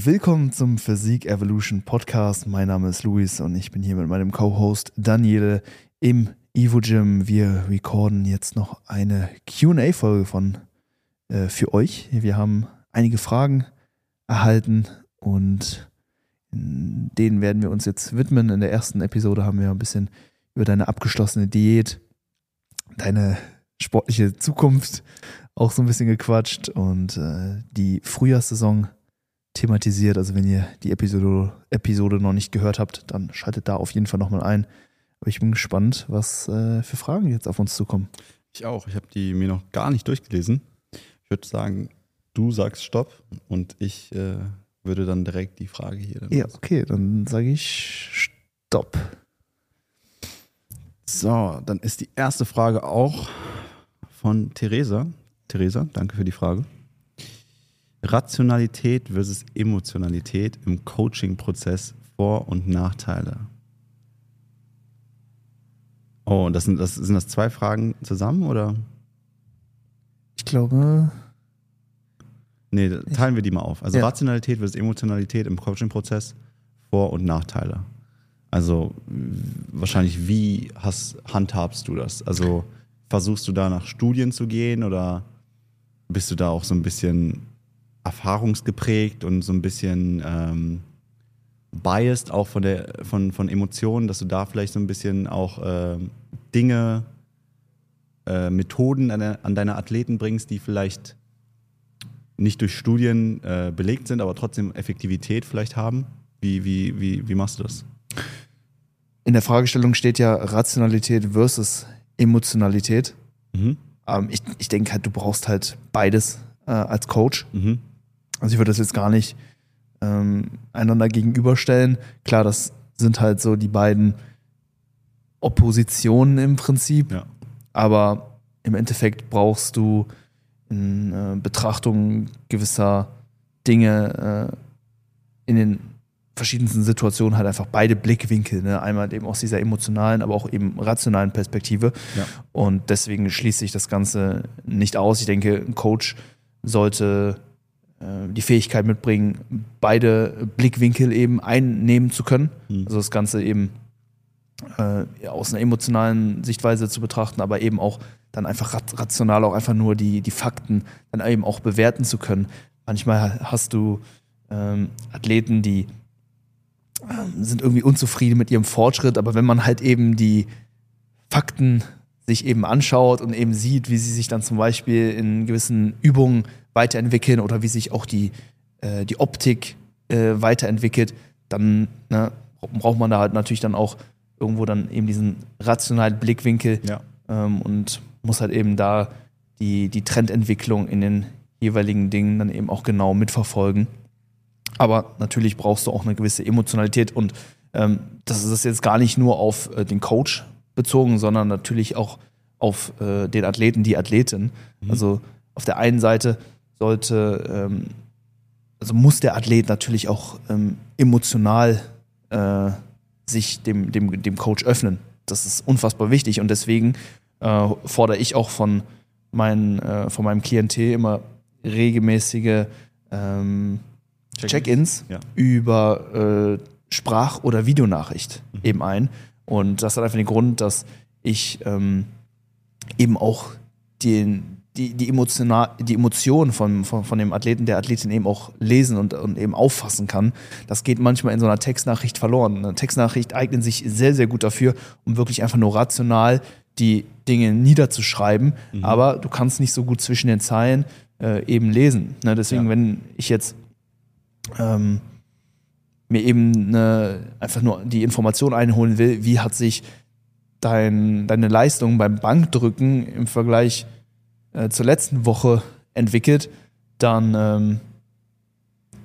Willkommen zum Physik Evolution Podcast. Mein Name ist Luis und ich bin hier mit meinem Co-Host Daniele im Evo Gym. Wir recorden jetzt noch eine QA-Folge von äh, für euch. Wir haben einige Fragen erhalten und denen werden wir uns jetzt widmen. In der ersten Episode haben wir ein bisschen über deine abgeschlossene Diät, deine sportliche Zukunft auch so ein bisschen gequatscht und äh, die Frühjahrssaison thematisiert. Also wenn ihr die Episode, Episode noch nicht gehört habt, dann schaltet da auf jeden Fall nochmal ein. Aber ich bin gespannt, was äh, für Fragen jetzt auf uns zukommen. Ich auch. Ich habe die mir noch gar nicht durchgelesen. Ich würde sagen, du sagst Stopp und ich äh, würde dann direkt die Frage hier. ja, okay, dann sage ich Stopp. So, dann ist die erste Frage auch von Theresa. Theresa, danke für die Frage. Rationalität versus Emotionalität im Coaching-Prozess, Vor- und Nachteile. Oh, das sind, das sind das zwei Fragen zusammen oder? Ich glaube. Nee, teilen wir die mal auf. Also ja. Rationalität versus Emotionalität im Coaching-Prozess, Vor- und Nachteile. Also wahrscheinlich, wie hast, handhabst du das? Also versuchst du da nach Studien zu gehen oder bist du da auch so ein bisschen erfahrungsgeprägt und so ein bisschen ähm, biased auch von, der, von, von Emotionen, dass du da vielleicht so ein bisschen auch äh, Dinge, äh, Methoden an, an, deine Athleten bringst, die vielleicht nicht durch Studien äh, belegt sind, aber trotzdem Effektivität vielleicht haben? Wie, wie, wie, wie machst du das? In der Fragestellung steht ja Rationalität versus Emotionalität. Mhm. Ähm, ich ich denke halt, du brauchst halt beides äh, als Coach. Mhm. Also ich würde das jetzt gar nicht ähm, einander gegenüberstellen. Klar, das sind halt so die beiden Oppositionen im Prinzip. Ja. Aber im Endeffekt brauchst du in äh, Betrachtung gewisser Dinge äh, in den verschiedensten Situationen halt einfach beide Blickwinkel. Ne? Einmal eben aus dieser emotionalen, aber auch eben rationalen Perspektive. Ja. Und deswegen schließt sich das Ganze nicht aus. Ich denke, ein Coach sollte die Fähigkeit mitbringen, beide Blickwinkel eben einnehmen zu können. Mhm. Also das Ganze eben äh, aus einer emotionalen Sichtweise zu betrachten, aber eben auch dann einfach rational auch einfach nur die, die Fakten dann eben auch bewerten zu können. Manchmal hast du ähm, Athleten, die ähm, sind irgendwie unzufrieden mit ihrem Fortschritt, aber wenn man halt eben die Fakten sich eben anschaut und eben sieht, wie sie sich dann zum Beispiel in gewissen Übungen weiterentwickeln oder wie sich auch die, äh, die Optik äh, weiterentwickelt, dann ne, braucht man da halt natürlich dann auch irgendwo dann eben diesen rationalen Blickwinkel ja. ähm, und muss halt eben da die, die Trendentwicklung in den jeweiligen Dingen dann eben auch genau mitverfolgen. Aber natürlich brauchst du auch eine gewisse Emotionalität und ähm, das ist jetzt gar nicht nur auf äh, den Coach bezogen, sondern natürlich auch auf äh, den Athleten, die Athletin. Mhm. Also auf der einen Seite sollte, ähm, also muss der Athlet natürlich auch ähm, emotional äh, sich dem, dem, dem Coach öffnen. Das ist unfassbar wichtig und deswegen äh, fordere ich auch von, mein, äh, von meinem Klientel immer regelmäßige ähm, Check-ins ja. über äh, Sprach- oder Videonachricht mhm. eben ein. Und das hat einfach den Grund, dass ich ähm, eben auch den, die, die, emotional, die Emotionen von, von, von dem Athleten, der Athletin eben auch lesen und, und eben auffassen kann. Das geht manchmal in so einer Textnachricht verloren. Eine Textnachricht eignet sich sehr, sehr gut dafür, um wirklich einfach nur rational die Dinge niederzuschreiben. Mhm. Aber du kannst nicht so gut zwischen den Zeilen äh, eben lesen. Ne? Deswegen, ja. wenn ich jetzt ähm, mir eben eine, einfach nur die Information einholen will, wie hat sich dein, deine Leistung beim Bankdrücken im Vergleich äh, zur letzten Woche entwickelt, dann ähm,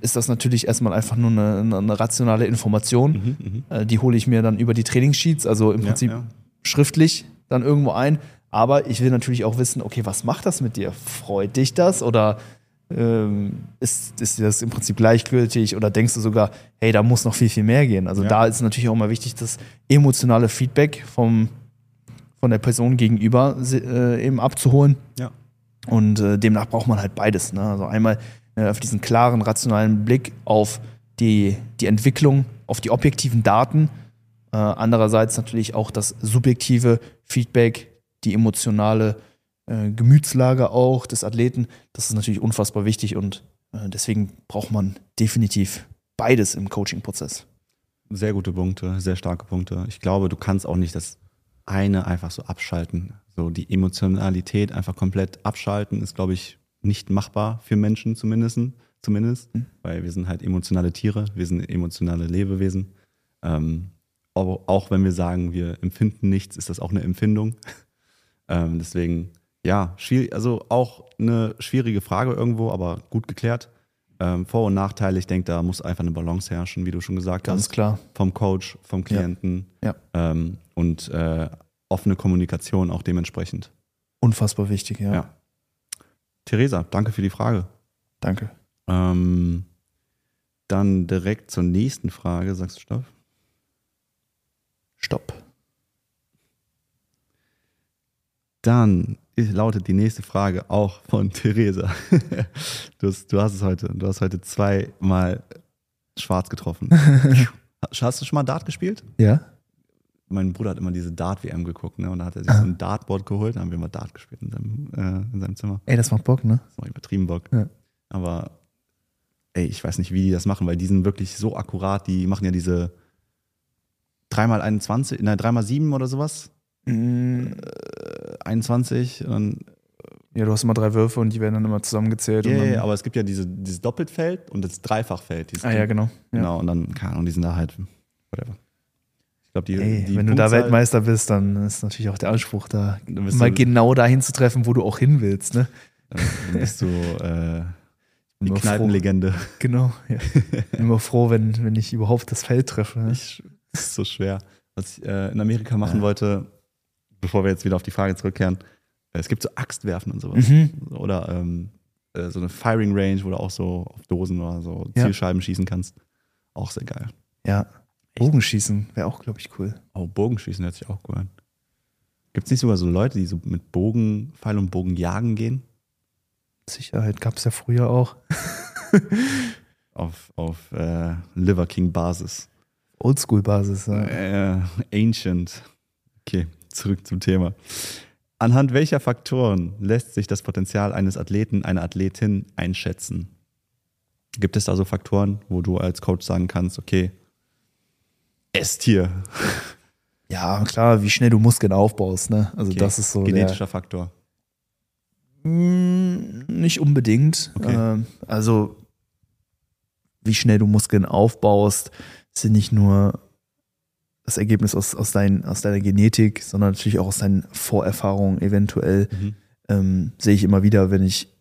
ist das natürlich erstmal einfach nur eine, eine rationale Information. Mhm, mhm. äh, die hole ich mir dann über die Trainingssheets, also im Prinzip ja. schriftlich dann irgendwo ein. Aber ich will natürlich auch wissen, okay, was macht das mit dir? Freut dich das oder ähm, ist, ist dir das im Prinzip gleichgültig oder denkst du sogar, hey, da muss noch viel, viel mehr gehen? Also ja. da ist natürlich auch mal wichtig, das emotionale Feedback vom, von der Person gegenüber äh, eben abzuholen. Ja. Und äh, demnach braucht man halt beides. Ne? Also einmal äh, auf diesen klaren, rationalen Blick auf die, die Entwicklung, auf die objektiven Daten. Äh, andererseits natürlich auch das subjektive Feedback, die emotionale äh, Gemütslage auch des Athleten. Das ist natürlich unfassbar wichtig und äh, deswegen braucht man definitiv beides im Coaching-Prozess. Sehr gute Punkte, sehr starke Punkte. Ich glaube, du kannst auch nicht das eine einfach so abschalten. So die Emotionalität einfach komplett abschalten ist, glaube ich, nicht machbar für Menschen zumindest, zumindest, mhm. weil wir sind halt emotionale Tiere, wir sind emotionale Lebewesen. Ähm, auch wenn wir sagen, wir empfinden nichts, ist das auch eine Empfindung. ähm, deswegen, ja, also auch eine schwierige Frage irgendwo, aber gut geklärt. Ähm, Vor- und Nachteile, ich denke, da muss einfach eine Balance herrschen, wie du schon gesagt Ganz hast. Ganz klar. Vom Coach, vom Klienten. Ja. ja. Ähm, und äh, offene Kommunikation auch dementsprechend. Unfassbar wichtig, ja. ja. Theresa, danke für die Frage. Danke. Ähm, dann direkt zur nächsten Frage. Sagst du Stopp? Stopp. Dann lautet die nächste Frage auch von Theresa. Du hast, du hast es heute. Du hast heute zweimal schwarz getroffen. hast du schon mal Dart gespielt? Ja. Mein Bruder hat immer diese Dart-WM geguckt, ne? Und da hat er sich ah. so ein Dartboard geholt, da haben wir mal Dart gespielt in seinem, äh, in seinem Zimmer. Ey, das macht Bock, ne? Das macht übertrieben Bock. Ja. Aber ey, ich weiß nicht, wie die das machen, weil die sind wirklich so akkurat, die machen ja diese 3x21, nein, 3x7 oder sowas. Mm. Äh, 21 und ja, du hast immer drei Würfe und die werden dann immer zusammengezählt. Ja, yeah, aber es gibt ja diese, dieses Doppelfeld und das Dreifachfeld. Ah, ja, genau. Ja. Genau, und dann, keine Ahnung, die sind da halt, whatever. Glaube, die, Ey, die Wenn du da Weltmeister bist, dann ist natürlich auch der Anspruch da, mal genau dahin zu treffen, wo du auch hin willst, ne? Dann bist du äh, die Kneipenlegende. Genau, ja. Ich bin immer froh, wenn, wenn ich überhaupt das Feld treffe. Ne? Ich, das ist so schwer. Was ich äh, in Amerika machen ja. wollte, bevor wir jetzt wieder auf die Frage zurückkehren, es gibt so Axtwerfen und sowas. Mhm. Oder ähm, äh, so eine Firing Range, wo du auch so auf Dosen oder so Zielscheiben ja. schießen kannst. Auch sehr geil. Ja. Bogenschießen wäre auch, glaube ich, cool. Oh, Bogenschießen hört sich auch cool an. Gibt es nicht sogar so Leute, die so mit Bogen, Pfeil und Bogen jagen gehen? Sicherheit gab es ja früher auch. auf auf äh, Liver King Basis. Oldschool-Basis, ja. Äh, ancient. Okay, zurück zum Thema. Anhand welcher Faktoren lässt sich das Potenzial eines Athleten, einer Athletin einschätzen? Gibt es da so Faktoren, wo du als Coach sagen kannst, okay, Esstier. Ja, klar, wie schnell du Muskeln aufbaust, ne? Also okay. das ist so. Genetischer der, Faktor. Mh, hm, nicht unbedingt. Okay. Ähm, also, wie schnell du Muskeln aufbaust, sind nicht nur das Ergebnis aus, aus, dein, aus deiner Genetik, sondern natürlich auch aus deinen Vorerfahrungen eventuell. Mhm. Ähm, sehe ich immer wieder, wenn ich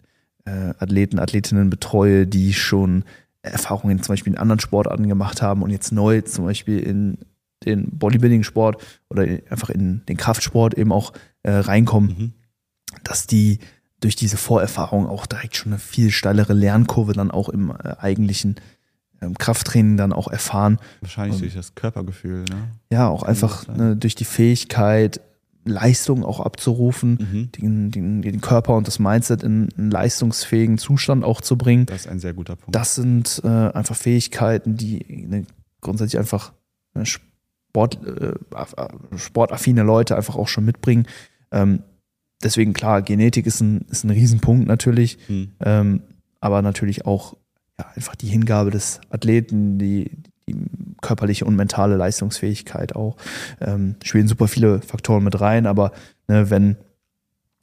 äh, Athleten, Athletinnen betreue, die schon Erfahrungen zum Beispiel in anderen Sportarten gemacht haben und jetzt neu zum Beispiel in den Bodybuilding-Sport oder einfach in den Kraftsport eben auch äh, reinkommen, mhm. dass die durch diese Vorerfahrung auch direkt schon eine viel steilere Lernkurve dann auch im äh, eigentlichen ähm, Krafttraining dann auch erfahren. Wahrscheinlich und, durch das Körpergefühl, ne? Ja, auch einfach ne, durch die Fähigkeit, Leistung auch abzurufen, mhm. den, den, den, Körper und das Mindset in einen leistungsfähigen Zustand auch zu bringen. Das ist ein sehr guter Punkt. Das sind äh, einfach Fähigkeiten, die ne, grundsätzlich einfach ne, Sport, äh, sportaffine Leute einfach auch schon mitbringen. Ähm, deswegen klar, Genetik ist ein, ist ein Riesenpunkt natürlich, mhm. ähm, aber natürlich auch ja, einfach die Hingabe des Athleten, die, die körperliche und mentale Leistungsfähigkeit auch. Ähm, spielen super viele Faktoren mit rein, aber ne, wenn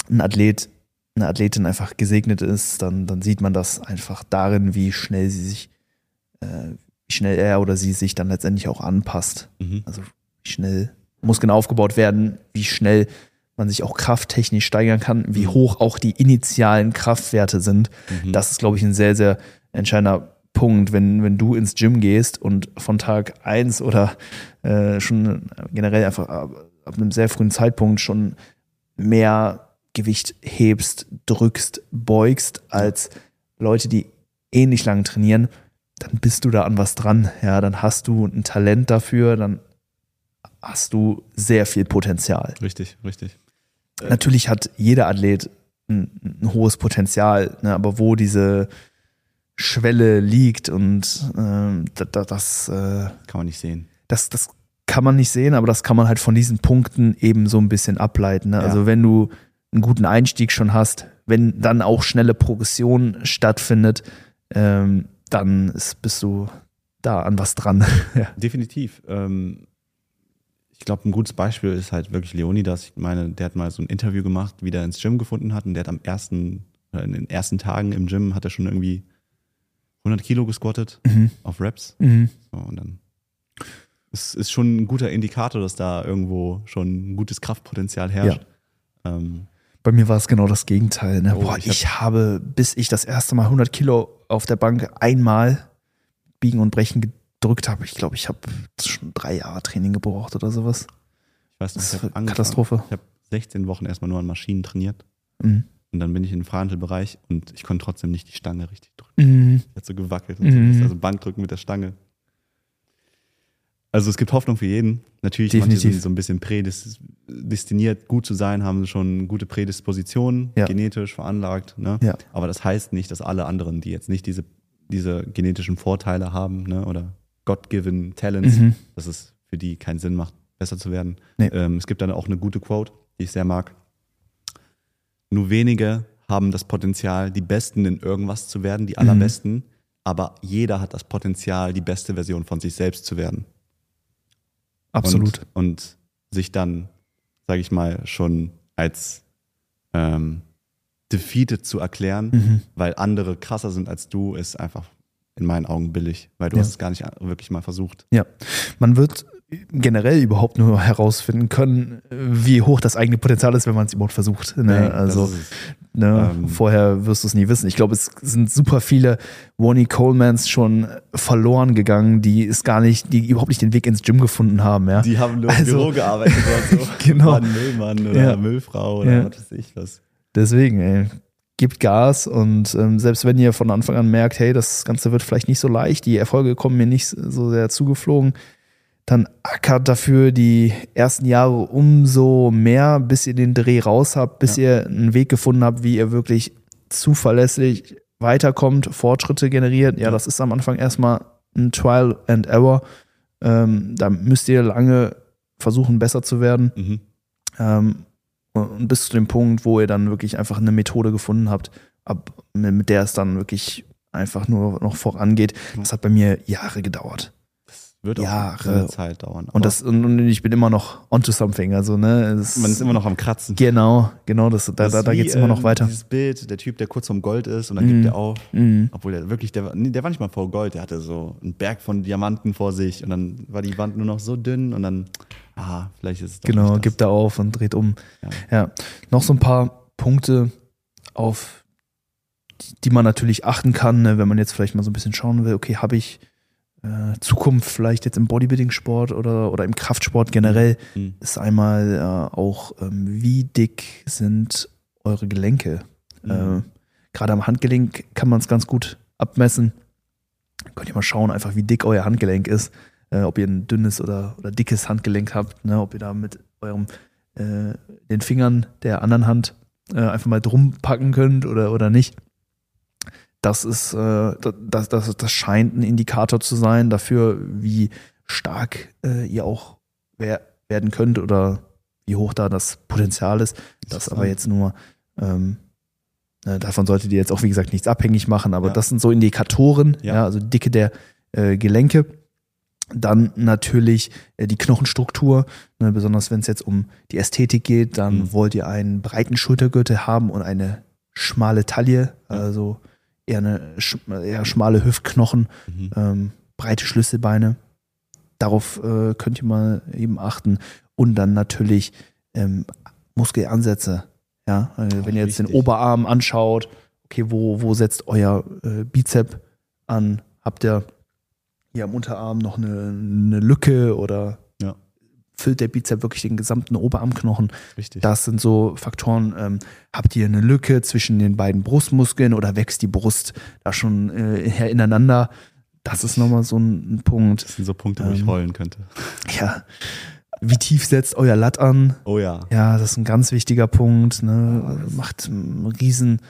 ein Athlet, eine Athletin einfach gesegnet ist, dann, dann sieht man das einfach darin, wie schnell sie sich, äh, wie schnell er oder sie sich dann letztendlich auch anpasst. Mhm. Also wie schnell Muskeln aufgebaut werden, wie schnell man sich auch krafttechnisch steigern kann, wie mhm. hoch auch die initialen Kraftwerte sind. Mhm. Das ist, glaube ich, ein sehr, sehr entscheidender Punkt, wenn, wenn du ins Gym gehst und von Tag 1 oder äh, schon generell einfach ab, ab einem sehr frühen Zeitpunkt schon mehr Gewicht hebst, drückst, beugst als Leute, die ähnlich lang trainieren, dann bist du da an was dran. Ja, dann hast du ein Talent dafür, dann hast du sehr viel Potenzial. Richtig, richtig. Natürlich hat jeder Athlet ein, ein hohes Potenzial, ne, aber wo diese Schwelle liegt und ähm, da, da, das, äh, Kann man nicht sehen. das, das kann man nicht sehen, aber das kann man halt von diesen Punkten eben so ein bisschen ableiten. Ne? Ja. Also wenn du einen guten Einstieg schon hast, wenn dann auch schnelle Progression stattfindet, ähm, dann ist, bist du da an was dran. ja. Definitiv. Ähm, ich glaube, ein gutes Beispiel ist halt wirklich Leonidas. Ich meine, der hat mal so ein Interview gemacht, wie der ins Gym gefunden hat und der hat am ersten, oder in den ersten Tagen im Gym hat er schon irgendwie 100 Kilo gesquattet Mhm. auf Reps. Mhm. So, und dann es ist schon ein guter Indikator, dass da irgendwo schon ein gutes Kraftpotenzial herrscht. Ähm, Bei mir war es genau das Gegenteil. Ne? Oh, Boah, ich ich, hab- habe, bis ich das erste Mal 100 Kilo auf der Bank einmal biegen und brechen gedrückt habe, ich glaube, ich habe schon drei Jahre Training gebraucht oder sowas. ich weiß nicht, Das ich ist eine. Katastrophe. Ich habe 16 Wochen erstmal nur an Maschinen trainiert Mhm. Und dann bin ich in den Freihandelbereich und ich konnte trotzdem nicht die Stange richtig drücken. Mhm. Hat so gewackelt und Mhm. so. Also Bankdrücken mit der Stange. Also es gibt Hoffnung für jeden. Natürlich, manche Definitiv. sind so ein bisschen prädestiniert, gut zu sein, haben schon gute Prädispositionen, Ja. genetisch veranlagt. Ne? Ja. Aber das heißt nicht, dass alle anderen, die jetzt nicht diese, diese genetischen Vorteile haben ne? oder God-given Talents, Mhm. dass es für die keinen Sinn macht, besser zu werden. Nee. Ähm, es gibt dann auch eine gute Quote, die ich sehr mag. Nur wenige haben das Potenzial, die Besten in irgendwas zu werden, die Mhm. allerbesten, aber jeder hat das Potenzial, die beste Version von sich selbst zu werden. Absolut. Und, und sich dann, sage ich mal, schon als ähm, defeated zu erklären, Mhm. weil andere krasser sind als du, ist einfach in meinen Augen billig, weil du Ja. hast es gar nicht wirklich mal versucht. Ja, man wird generell überhaupt nur herausfinden können, wie hoch das eigene Potenzial ist, wenn man es überhaupt versucht. Ne? Nee, also ist ne? Ähm, vorher wirst du es nie wissen. Ich glaube, es sind super viele Wonnie Colemans schon verloren gegangen, die es gar nicht, die überhaupt nicht den Weg ins Gym gefunden haben. Ja? Die haben nur im Also- Büro gearbeitet oder so. Genau. Waren Müllmann oder Ja. Müllfrau oder Ja. was weiß ich was. Deswegen, ey, gebt Gas und ähm, selbst wenn ihr von Anfang an merkt, hey, das Ganze wird vielleicht nicht so leicht, die Erfolge kommen mir nicht so sehr zugeflogen, dann ackert dafür die ersten Jahre umso mehr, bis ihr den Dreh raus habt, bis ihr einen Weg gefunden habt, wie ihr wirklich zuverlässig weiterkommt, Fortschritte generiert. Ja, Ja. das ist am Anfang erstmal ein Trial and Error. Ähm, da müsst ihr lange versuchen, besser zu werden. Mhm. Ähm, und bis zu dem Punkt, wo ihr dann wirklich einfach eine Methode gefunden habt, ab, mit mit der es dann wirklich einfach nur noch vorangeht. Das hat bei mir Jahre gedauert. Wird auch Jahre. seine Zeit dauern. Aber Und, das, und, ich bin immer noch onto something. Also, ne, es- man ist immer noch am Kratzen. Genau, genau, das, da, Das da, da geht es immer noch ähm, weiter. Dieses Bild, der Typ, der kurz vorm Gold ist und dann Mhm. gibt er auf. Mhm. Obwohl der wirklich, der, war- nee, der war nicht mal vor Gold, der hatte so einen Berg von Diamanten vor sich und dann war die Wand nur noch so dünn und dann, ah, vielleicht ist es Genau, gibt er auf und dreht um. Ja. Ja. Noch so ein paar Punkte, auf die- die man natürlich achten kann, ne, wenn man jetzt vielleicht mal so ein bisschen schauen will, okay, habe ich äh, Zukunft vielleicht jetzt im Bodybuilding-Sport oder, oder im Kraftsport generell, Mhm. ist einmal äh, auch, ähm, wie dick sind eure Gelenke. Mhm. Äh, Gerade am Handgelenk kann man es ganz gut abmessen. Könnt ihr mal schauen, einfach wie dick euer Handgelenk ist. Äh, ob ihr ein dünnes oder, oder dickes Handgelenk habt, ne? ob ihr da mit eurem äh, den Fingern der anderen Hand einfach mal drum packen könnt oder, oder nicht. Das ist, äh, das, das, das scheint ein Indikator zu sein dafür, wie stark äh, ihr auch wer werden könnt oder wie hoch da das Potenzial ist. Das aber jetzt nur, ähm, äh, davon solltet ihr jetzt auch, wie gesagt, nichts abhängig machen, aber Ja. das sind so Indikatoren, ja. Ja. also Dicke der äh, Gelenke. Dann natürlich äh, die Knochenstruktur, ne, besonders wenn es jetzt um die Ästhetik geht, dann Mhm. wollt ihr einen breiten Schultergürtel haben und eine schmale Taille, also eher eine eher schmale Hüftknochen, Mhm. ähm, breite Schlüsselbeine. Darauf äh, könnt ihr mal eben achten. Und dann natürlich ähm, Muskelansätze. Ja, äh, wenn ihr jetzt den wichtig. Oberarm anschaut, okay, wo, wo setzt euer äh, Bizep an? Habt ihr hier am Unterarm noch eine, eine Lücke oder. Füllt der Bizep wirklich den gesamten Oberarmknochen? Richtig. Das sind so Faktoren. Ähm, habt ihr eine Lücke zwischen den beiden Brustmuskeln oder wächst die Brust da schon äh, her ineinander? Das ist nochmal so ein, Punkt. das sind so Punkte, wo ich Ähm, heulen könnte. Ja. Wie tief setzt euer Latt an? Oh ja. Ja, das ist ein ganz wichtiger Punkt. Ne? Macht einen riesen,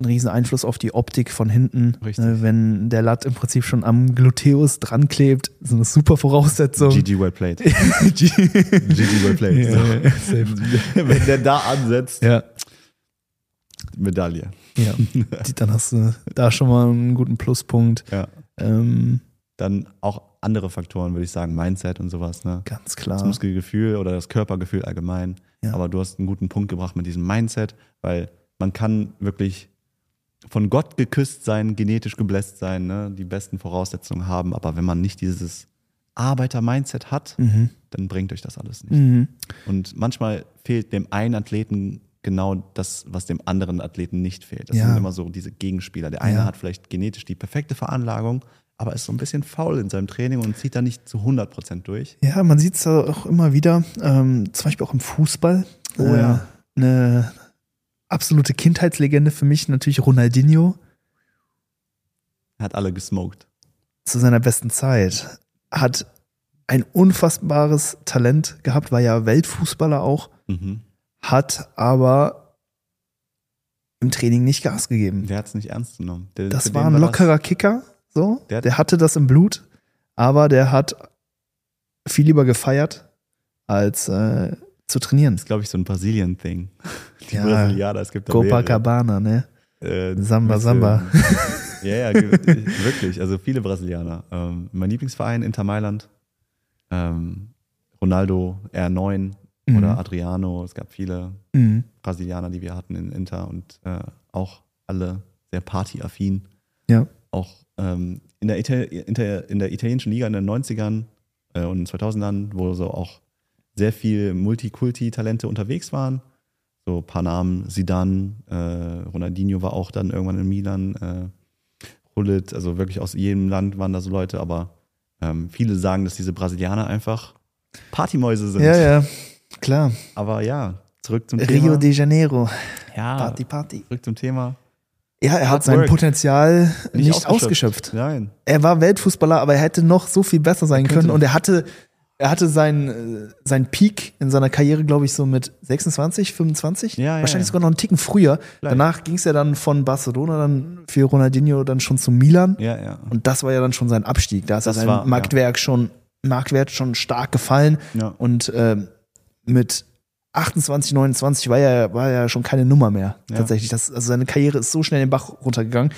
einen riesen Einfluss auf die Optik von hinten. Richtig. Ne, wenn der Latt im Prinzip schon am Gluteus dran klebt, so eine super Voraussetzung. GG well played. GG well played. Ja, So. ja. Wenn der da ansetzt, ja, Medaille. ja. Dann hast du da schon mal einen guten Pluspunkt. Ja. Ähm, Dann auch andere Faktoren, würde ich sagen, Mindset und sowas. Ne? ganz Das klar. Muskelgefühl oder das Körpergefühl allgemein. Ja. Aber du hast einen guten Punkt gebracht mit diesem Mindset, weil man kann wirklich von Gott geküsst sein, genetisch gebläst sein, ne? die besten Voraussetzungen haben. Aber wenn man nicht dieses Arbeiter-Mindset hat, Mhm. dann bringt euch das alles nicht. Mhm. Und manchmal fehlt dem einen Athleten genau das, was dem anderen Athleten nicht fehlt. Das Ja. sind immer so diese Gegenspieler. Der eine Ja. hat vielleicht genetisch die perfekte Veranlagung, aber ist so ein bisschen faul in seinem Training und zieht da nicht zu 100 Prozent durch. Ja, man sieht es auch immer wieder, ähm, zum Beispiel auch im Fußball. Oh Äh, ja. Eine absolute Kindheitslegende für mich natürlich Ronaldinho Er hat alle gesmoked. zu seiner besten Zeit. Hat ein unfassbares Talent gehabt, war ja Weltfußballer auch, Mhm. hat aber im Training nicht Gas gegeben. Der hat es nicht ernst genommen. Der, Das war ein das- lockerer Kicker, so. Der Der, hat- hatte das im Blut, aber der hat viel lieber gefeiert, als äh, zu trainieren. Das ist, glaube ich, so ein Brasilien-Thing. Die Ja. Brasilianer, es gibt da mehrere. Copacabana, ne? Äh, Samba, Samba. ja, ja, ge- wirklich. Also viele Brasilianer. Ähm, mein Lieblingsverein, Inter Mailand. Ähm, Ronaldo, R9 oder Mhm. Adriano. Es gab viele Mhm. Brasilianer, die wir hatten in Inter und äh, auch alle sehr partyaffin. Ja. Auch ähm, in, der Ital Inter in der italienischen Liga in den 90ern äh, und 2000ern, wo so auch sehr viel Multikulti-Talente unterwegs waren. So ein paar Namen, Zidane, äh, Ronaldinho war auch dann irgendwann in Milan, äh, Hullet, also wirklich aus jedem Land waren da so Leute, aber ähm, viele sagen, dass diese Brasilianer einfach Partymäuse sind. Ja, ja, klar. Aber ja, zurück zum Rio Thema. de Janeiro. ja, Party, Party. zurück zum Thema. Ja, er Hard hat sein work. Potenzial nicht, ausgeschöpft. ausgeschöpft. Nein. Er war Weltfußballer, aber er hätte noch so viel besser sein können. Und er hatte, er hatte seinen, äh, seinen Peak in seiner Karriere, glaube ich, so mit 26, 25. Ja, ja, Wahrscheinlich ja. sogar noch einen Ticken früher. Vielleicht. Danach ging es ja dann von Barcelona dann für Ronaldinho dann schon zu Milan. Ja, ja. Und das war ja dann schon sein Abstieg. Da ist ja Das sein war- Marktwerk schon, Marktwert schon stark gefallen. ja. Und ähm, mit 28, 29 war er, war er schon keine Nummer mehr. Ja. Tatsächlich. Das, also seine Karriere ist so schnell den Bach runtergegangen.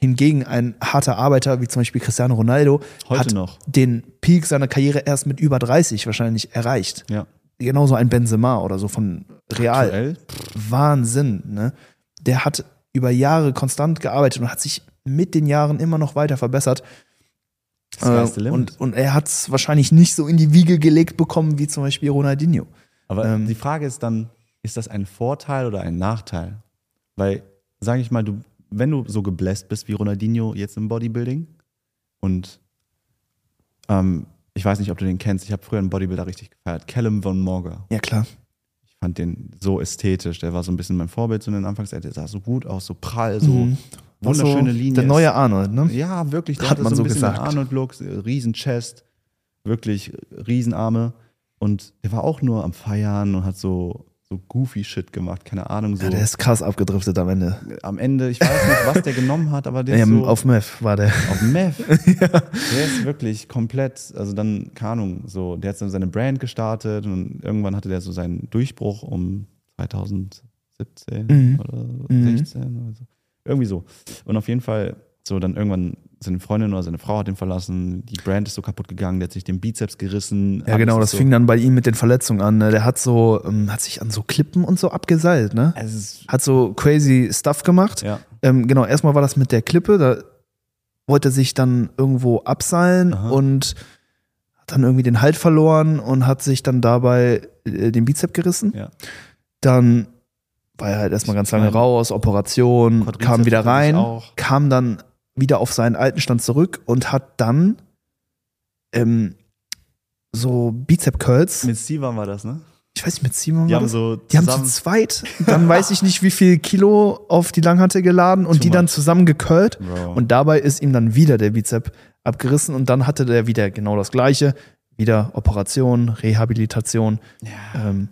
Hingegen ein harter Arbeiter, wie zum Beispiel Cristiano Ronaldo, Heute hat noch. den Peak seiner Karriere erst mit über 30 wahrscheinlich erreicht. Ja. Genauso ein Benzema oder so von Real. Aktuell? Wahnsinn, ne? Der hat über Jahre konstant gearbeitet und hat sich mit den Jahren immer noch weiter verbessert. Das Äh, und, und er hat es wahrscheinlich nicht so in die Wiege gelegt bekommen wie zum Beispiel Ronaldinho. Aber ähm, die Frage ist dann, ist das ein Vorteil oder ein Nachteil? Weil, sage ich mal, du, wenn du so gebläst bist wie Ronaldinho jetzt im Bodybuilding und ähm, ich weiß nicht, ob du den kennst, ich habe früher einen Bodybuilder richtig gefeiert, Callum von Morga. Ja, klar. Ich fand den so ästhetisch, der war so ein bisschen mein Vorbild zu den Anfangszeit, der sah so gut aus, so prall, so Mhm. War so wunderschöne Linien. Der neue Arnold, ne? Ja, wirklich. Der Hat man so so ein bisschen gesagt. Arnold-Look, riesen Chest, wirklich Riesenarme. Und der war auch nur am Feiern und hat so, so goofy Shit gemacht, keine Ahnung. So. Ja, der ist krass abgedriftet am Ende. am Ende, ich weiß nicht, was der genommen hat, aber der Ja, ist so auf Meth war der. auf Meth. Der ist wirklich komplett, also dann, keine Ahnung, so, der hat dann seine Brand gestartet und irgendwann hatte der so seinen Durchbruch um 2017 Mhm. oder Mhm. 16 oder so. Irgendwie so. Und auf jeden Fall, so dann irgendwann seine Freundin oder seine Frau hat ihn verlassen, die Brand ist so kaputt gegangen, der hat sich den Bizeps gerissen. Ja, genau, das so, fing dann bei ihm mit den Verletzungen an. ne? Der hat so, ähm, hat sich an so Klippen und so abgeseilt, ne? Ist, Hat so crazy Stuff gemacht. ja, Ähm, genau, erstmal war das mit der Klippe, da wollte er sich dann irgendwo abseilen Aha. und hat dann irgendwie den Halt verloren und hat sich dann dabei äh, den Bizep gerissen. ja. Dann war er halt erstmal ganz lange raus, Operation, Quadrizeps kam wieder rein, kam dann wieder auf seinen alten Stand zurück und hat dann ähm, so Bizep-Curls, Mit Steven war das, ne? ich weiß nicht, mit Simon Die war haben das? so Die haben zu zweit, dann weiß ich nicht, wie viel Kilo auf die Langhantel geladen und Too die dann much. zusammen gecurlt. Bro. Und dabei ist ihm dann wieder der Bizep abgerissen und dann hatte der wieder genau das Gleiche. Wieder Operation, Rehabilitation, ja. ähm,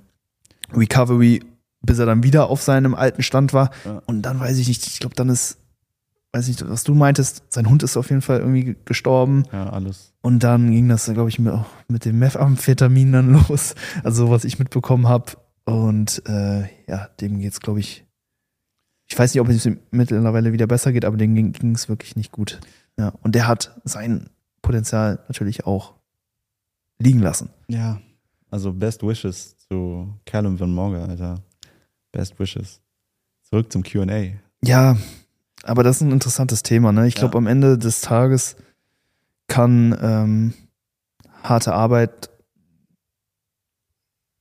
Recovery bis er dann wieder auf seinem alten Stand war. Ja. Und dann weiß ich nicht, ich glaube, dann ist, weiß nicht, was du meintest, sein Hund ist auf jeden Fall irgendwie gestorben. Ja, alles. Und dann ging das, glaube ich, mit, auch mit dem Methamphetamin dann los. Also, was ich mitbekommen habe. Und äh, ja, dem geht's, glaube ich. Ich weiß nicht, ob es ihm mittlerweile wieder besser geht, aber dem ging es wirklich nicht gut. Ja, und der hat sein Potenzial natürlich auch liegen lassen. Ja. Also Best Wishes zu Callum Van Morga, Alter. Best Wishes. Zurück zum QA. Ja, aber das ist ein interessantes Thema. Ne? Ich Ja. glaube, am Ende des Tages kann ähm, harte Arbeit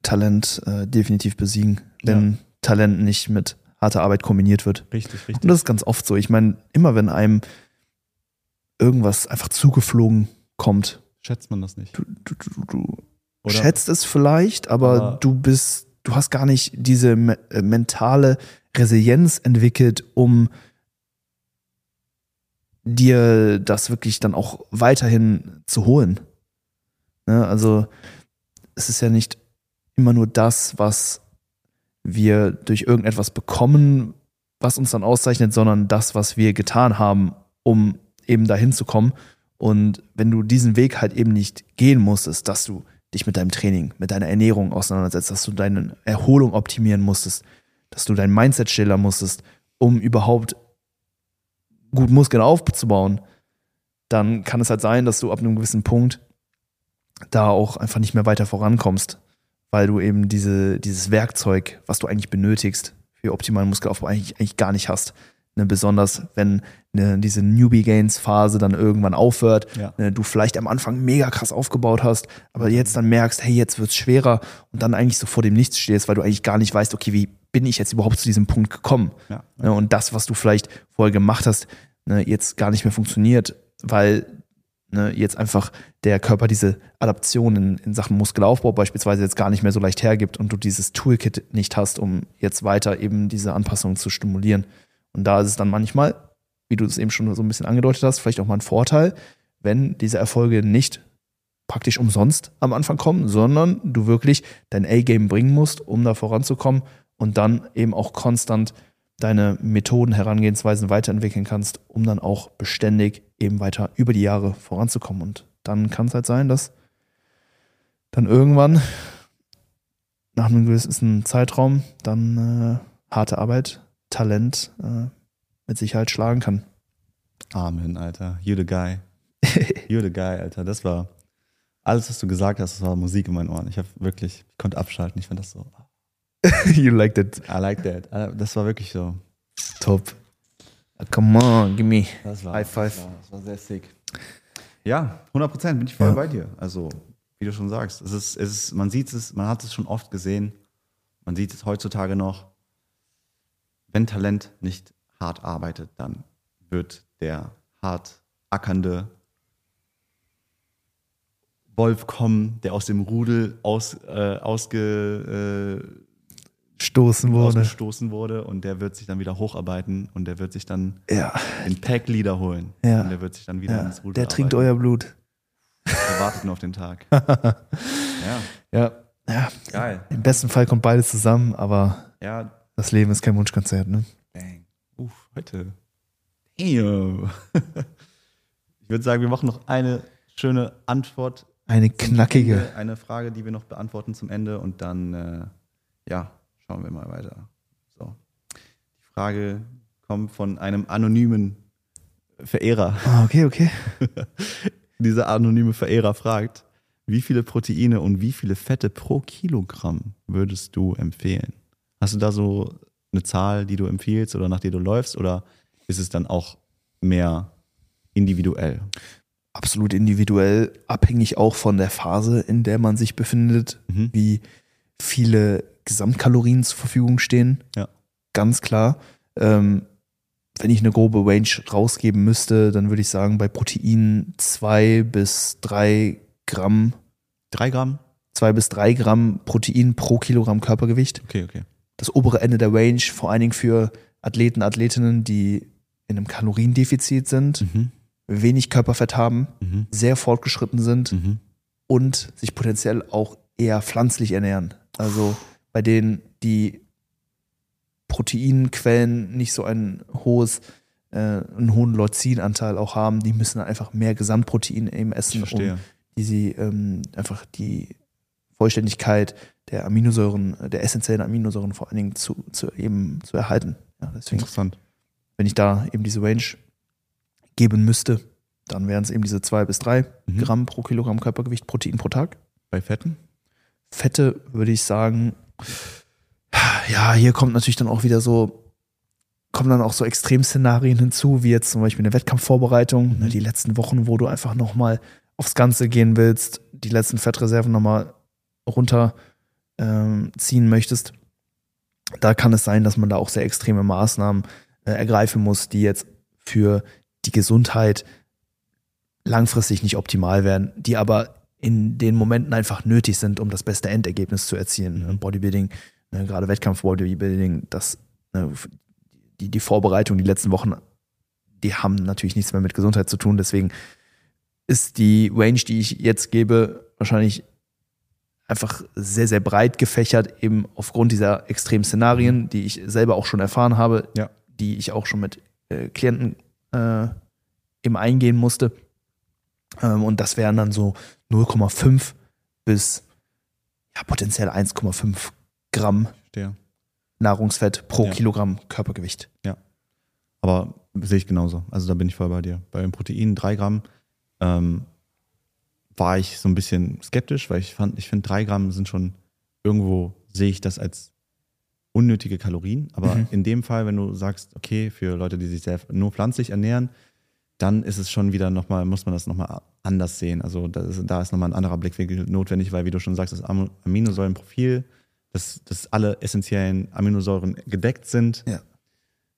Talent äh, definitiv besiegen, wenn Talent nicht mit harter Arbeit kombiniert wird. Richtig, richtig. Und das ist ganz oft so. Ich meine, immer wenn einem irgendwas einfach zugeflogen kommt, Schätzt man das nicht? du, du, du, du Oder? schätzt es vielleicht, aber, Aber- du bist, du hast gar nicht diese me äh, mentale Resilienz entwickelt, um dir das wirklich dann auch weiterhin zu holen. Ne? Also es ist ja nicht immer nur das, was wir durch irgendetwas bekommen, was uns dann auszeichnet, sondern das, was wir getan haben, um eben dahin zu kommen. Und wenn du diesen Weg halt eben nicht gehen musstest, dass du dich mit deinem Training, mit deiner Ernährung auseinandersetzt, dass du deine Erholung optimieren musstest, dass du dein Mindset stiller musstest, um überhaupt gut Muskeln aufzubauen, dann kann es halt sein, dass du ab einem gewissen Punkt da auch einfach nicht mehr weiter vorankommst, weil du eben diese, dieses Werkzeug, was du eigentlich benötigst für optimalen Muskelaufbau, eigentlich, eigentlich gar nicht hast. Ne, besonders wenn ne, diese Newbie-Gains-Phase dann irgendwann aufhört, Ja. ne, du vielleicht am Anfang mega krass aufgebaut hast, aber jetzt dann merkst, hey, jetzt wird's schwerer und dann eigentlich so vor dem Nichts stehst, weil du eigentlich gar nicht weißt, okay, wie bin ich jetzt überhaupt zu diesem Punkt gekommen? Ja. Ne, und das, was du vielleicht vorher gemacht hast, ne, jetzt gar nicht mehr funktioniert, weil ne, jetzt einfach der Körper diese Adaption in, in Sachen Muskelaufbau beispielsweise jetzt gar nicht mehr so leicht hergibt und du dieses Toolkit nicht hast, um jetzt weiter eben diese Anpassung zu stimulieren. Und da ist es dann manchmal, wie du es eben schon so ein bisschen angedeutet hast, vielleicht auch mal ein Vorteil, wenn diese Erfolge nicht praktisch umsonst am Anfang kommen, sondern du wirklich dein A-Game bringen musst, um da voranzukommen und dann eben auch konstant deine Methoden, Herangehensweisen weiterentwickeln kannst, um dann auch beständig eben weiter über die Jahre voranzukommen. Und dann kann es halt sein, dass dann irgendwann nach einem gewissen Zeitraum dann äh, harte Arbeit, Talent äh, mit Sicherheit schlagen kann. Amen, Alter. You the guy. You the guy, Alter. Das war alles, was du gesagt hast, das war Musik in meinen Ohren. Ich habe wirklich, ich konnte abschalten. Ich fand das so. you like that. I like that. Äh, Das war wirklich so. Top. Come on, give me. Das war, High five. Das war, das war sehr sick. Ja, 100 Prozent bin ich voll Ja. bei dir. Also, wie du schon sagst, es ist, es ist, man sieht es, man hat es schon oft gesehen. Man sieht es heutzutage noch. Wenn Talent nicht hart arbeitet, dann wird der hart ackernde Wolf kommen, der aus dem Rudel aus, äh, ausge, äh, Stoßen wurde. ausgestoßen wurde und der wird sich dann wieder hocharbeiten und der wird sich dann Ja, den Pack-Leader holen. Ja. Und der wird sich dann wieder ja. ins Rudel Der trinkt arbeiten. euer Blut. Der wartet nur auf den Tag. ja, Ja. Ja. geil. Im besten Fall kommt beides zusammen, aber Ja, das Leben ist kein Wunschkonzert, ne? bang. Uff, heute. Damn. Ich würde sagen, wir machen noch eine schöne Antwort. Eine knackige. Ende, eine Frage, die wir noch beantworten zum Ende und dann, äh, ja, schauen wir mal weiter. So. Die Frage kommt von einem anonymen Verehrer. Ah, okay, okay. Dieser anonyme Verehrer fragt, wie viele Proteine und wie viele Fette pro Kilogramm würdest du empfehlen? Hast du da so eine Zahl, die du empfiehlst oder nach der du läufst oder ist es dann auch mehr individuell? Absolut individuell, abhängig auch von der Phase, in der man sich befindet, Mhm. wie viele Gesamtkalorien zur Verfügung stehen. Ja. Ganz klar. Ähm, wenn ich eine grobe Range rausgeben müsste, dann würde ich sagen, bei Proteinen zwei bis drei Gramm, Drei Gramm? zwei bis drei Gramm Protein pro Kilogramm Körpergewicht. Okay, okay. Das obere Ende der Range, vor allen Dingen für Athleten, Athletinnen, die in einem Kaloriendefizit sind, Mhm. wenig Körperfett haben, Mhm. sehr fortgeschritten sind Mhm. und sich potenziell auch eher pflanzlich ernähren. Also bei denen, die Proteinquellen nicht so ein hohes, äh, einen hohen Leucinanteil auch haben, die müssen einfach mehr Gesamtprotein eben essen, um die sie ähm, einfach die Vollständigkeit der Aminosäuren, der essentiellen Aminosäuren vor allen Dingen zu, zu eben zu erhalten. Ja, deswegen, Interessant. Wenn ich da eben diese Range geben müsste, dann wären es eben diese zwei bis drei mhm. Gramm pro Kilogramm Körpergewicht Protein pro Tag. Bei Fetten? Fette würde ich sagen, ja, hier kommt natürlich dann auch wieder so, kommen dann auch so Extremszenarien hinzu, wie jetzt zum Beispiel eine Wettkampfvorbereitung, mhm. die letzten Wochen, wo du einfach nochmal aufs Ganze gehen willst, die letzten Fettreserven nochmal runterziehen ähm, möchtest. Da kann es sein, dass man da auch sehr extreme Maßnahmen äh, ergreifen muss, die jetzt für die Gesundheit langfristig nicht optimal werden, die aber in den Momenten einfach nötig sind, um das beste Endergebnis zu erzielen. Mhm. Bodybuilding Ne, gerade Wettkampf-Bodybuilding, das, ne, die, die Vorbereitung, die letzten Wochen, die haben natürlich nichts mehr mit Gesundheit zu tun. Deswegen ist die Range, die ich jetzt gebe, wahrscheinlich einfach sehr, sehr breit gefächert, eben aufgrund dieser extremen Szenarien, mhm. die ich selber auch schon erfahren habe, ja. die ich auch schon mit äh, Klienten äh, eben eingehen musste. Ähm, und das wären dann so 0,5 bis ja, potenziell 1,5 Gramm Verstehe. Nahrungsfett pro ja. Kilogramm Körpergewicht. Ja. Aber sehe ich genauso. Also da bin ich voll bei dir. Bei den Proteinen drei Gramm ähm, war ich so ein bisschen skeptisch, weil ich fand, ich finde drei Gramm sind schon irgendwo sehe ich das als unnötige Kalorien. Aber mhm. in dem Fall, wenn du sagst, okay, für Leute, die sich sehr nur pflanzlich ernähren, dann ist es schon wieder nochmal, muss man das nochmal anders sehen. Also da ist, da ist nochmal ein anderer Blickwinkel notwendig, weil wie du schon sagst, das Aminosäurenprofil dass, dass alle essentiellen Aminosäuren gedeckt sind. Ja.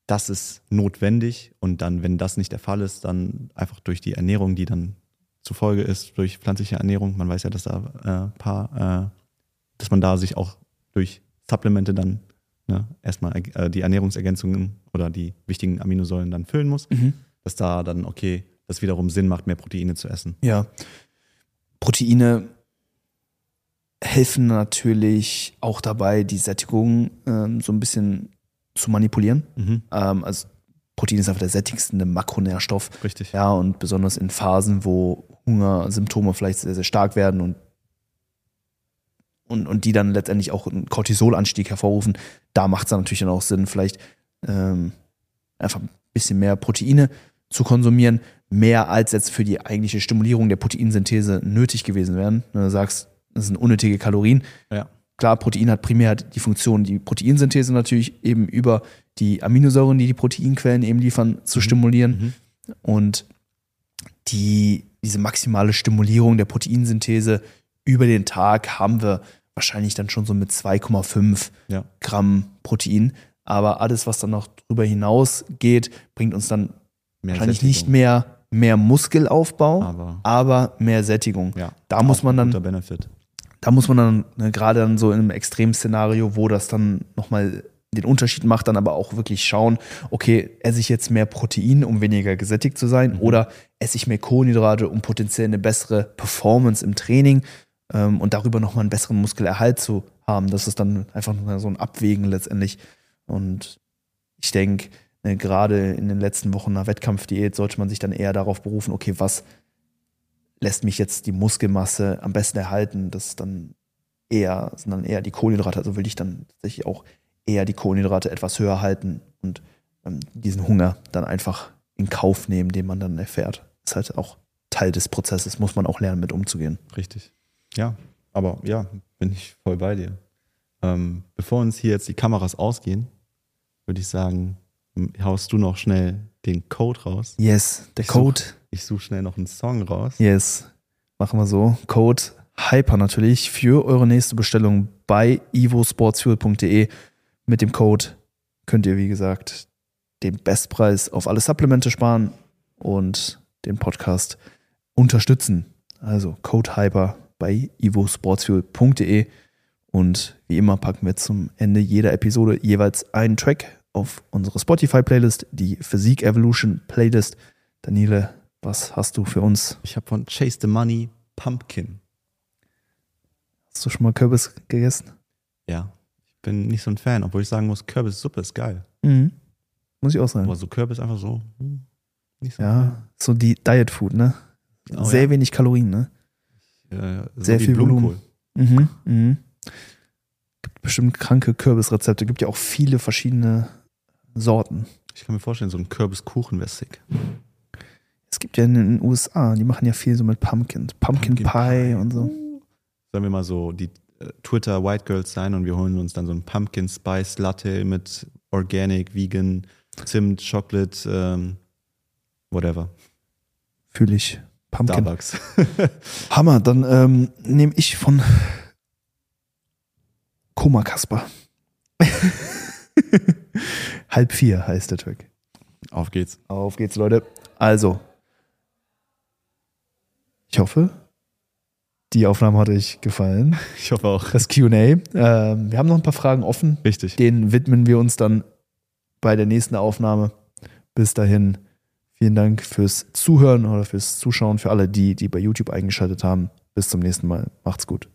Das ist notwendig und dann, wenn das nicht der Fall ist, dann einfach durch die Ernährung, die dann zufolge ist, durch pflanzliche Ernährung, man weiß ja, dass da äh, paar, äh, dass man da sich auch durch Supplemente dann ne, erstmal äh, die Ernährungsergänzungen oder die wichtigen Aminosäuren dann füllen muss, mhm. dass da dann, okay, das wiederum Sinn macht, mehr Proteine zu essen. Ja. Proteine helfen natürlich auch dabei, die Sättigung ähm, so ein bisschen zu manipulieren. Mhm. Ähm, also Protein ist einfach der sättigste Makronährstoff. Richtig. Ja, und besonders in Phasen, wo Hungersymptome vielleicht sehr, sehr stark werden und, und, und die dann letztendlich auch einen Cortisolanstieg hervorrufen, da macht es dann natürlich dann auch Sinn, vielleicht ähm, einfach ein bisschen mehr Proteine zu konsumieren, mehr als jetzt für die eigentliche Stimulierung der Proteinsynthese nötig gewesen wären. Wenn du sagst, das sind unnötige Kalorien. Ja. Klar, Protein hat primär die Funktion, die Proteinsynthese natürlich eben über die Aminosäuren, die die Proteinquellen eben liefern, zu mhm. stimulieren. Mhm. Und die, diese maximale Stimulierung der Proteinsynthese über den Tag haben wir wahrscheinlich dann schon so mit 2,5 ja. Gramm Protein. Aber alles, was dann noch darüber hinaus geht, bringt uns dann mehr wahrscheinlich Sättigung. nicht mehr, mehr Muskelaufbau, aber, aber mehr Sättigung. Ja, da muss man dann. Benefit da muss man dann ne, gerade dann so in einem Extremszenario, wo das dann nochmal den Unterschied macht, dann aber auch wirklich schauen, okay, esse ich jetzt mehr Protein, um weniger gesättigt zu sein, mhm. oder esse ich mehr Kohlenhydrate, um potenziell eine bessere Performance im Training ähm, und darüber nochmal einen besseren Muskelerhalt zu haben. Das ist dann einfach so ein Abwägen letztendlich. Und ich denke, ne, gerade in den letzten Wochen nach Wettkampfdiät sollte man sich dann eher darauf berufen, okay, was lässt mich jetzt die Muskelmasse am besten erhalten. Das ist dann eher, sind dann eher die Kohlenhydrate. Also will ich dann tatsächlich auch eher die Kohlenhydrate etwas höher halten und ähm, diesen Hunger dann einfach in Kauf nehmen, den man dann erfährt. Ist halt auch Teil des Prozesses, muss man auch lernen, mit umzugehen. Richtig. Ja, aber ja, bin ich voll bei dir. Ähm, bevor uns hier jetzt die Kameras ausgehen, würde ich sagen, haust du noch schnell den Code raus. Yes, der ich Code. Such, ich suche schnell noch einen Song raus. Yes, machen wir so. Code Hyper natürlich für eure nächste Bestellung bei ivosportsfuel.de. Mit dem Code könnt ihr, wie gesagt, den Bestpreis auf alle Supplemente sparen und den Podcast unterstützen. Also Code Hyper bei ivosportsfuel.de. Und wie immer packen wir zum Ende jeder Episode jeweils einen Track auf unsere Spotify-Playlist, die Physik Evolution Playlist. Daniele, was hast du für uns? Ich habe von Chase the Money Pumpkin. Hast du schon mal Kürbis gegessen? Ja, bin nicht so ein Fan, obwohl ich sagen muss, Kürbissuppe ist geil. Mhm. Muss ich auch sagen. Aber so Kürbis einfach so, hm, nicht so. Ja, so die Diet Food, ne? Oh, Sehr ja. wenig Kalorien, ne? Äh, so sehr viel Blumenkohl. Mhm. Mhm. Gibt bestimmt kranke Kürbisrezepte. Gibt ja auch viele verschiedene Sorten. Ich kann mir vorstellen, so ein Kürbiskuchen wäre sick. Es gibt ja in den USA, die machen ja viel so mit Pumpkin. Pumpkin, Pumpkin Pie, Pie. und so. Sollen wir mal so die Twitter White Girls sein und wir holen uns dann so ein Pumpkin Spice Latte mit Organic, Vegan, Zimt, Chocolate, ähm, whatever. Fühle ich. Pumpkin. Starbucks. Hammer, dann ähm, nehme ich von Koma Kasper. Halb vier heißt der Track. Auf geht's. Auf geht's, Leute. Also, ich hoffe, die Aufnahme hat euch gefallen. Ich hoffe auch. Das QA. Ähm, wir haben noch ein paar Fragen offen. Richtig. Den widmen wir uns dann bei der nächsten Aufnahme. Bis dahin, vielen Dank fürs Zuhören oder fürs Zuschauen, für alle, die, die bei YouTube eingeschaltet haben. Bis zum nächsten Mal. Macht's gut.